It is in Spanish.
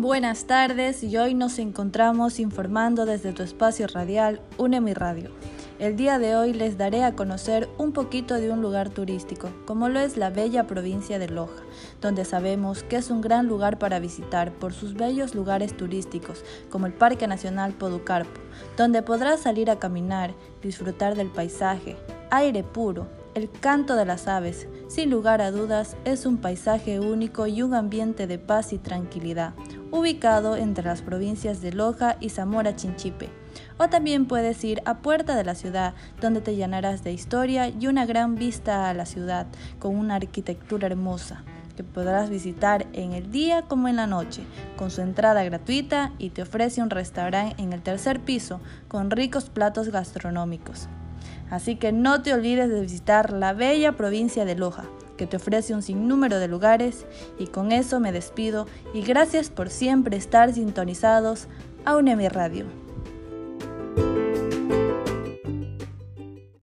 Buenas tardes y hoy nos encontramos informando desde tu espacio radial UNEMI Radio. El día de hoy les daré a conocer un poquito de un lugar turístico, como lo es la bella provincia de Loja, donde sabemos que es un gran lugar para visitar por sus bellos lugares turísticos, como el Parque Nacional Poducarpo, donde podrás salir a caminar, disfrutar del paisaje, aire puro, el canto de las aves, sin lugar a dudas, es un paisaje único y un ambiente de paz y tranquilidad, ubicado entre las provincias de Loja y Zamora Chinchipe. O también puedes ir a Puerta de la Ciudad, donde te llenarás de historia y una gran vista a la ciudad, con una arquitectura hermosa que podrás visitar en el día como en la noche, con su entrada gratuita y te ofrece un restaurante en el tercer piso con ricos platos gastronómicos. Así que no te olvides de visitar la bella provincia de Loja, que te ofrece un sinnúmero de lugares, y con eso me despido y gracias por siempre estar sintonizados a UNEMI Radio.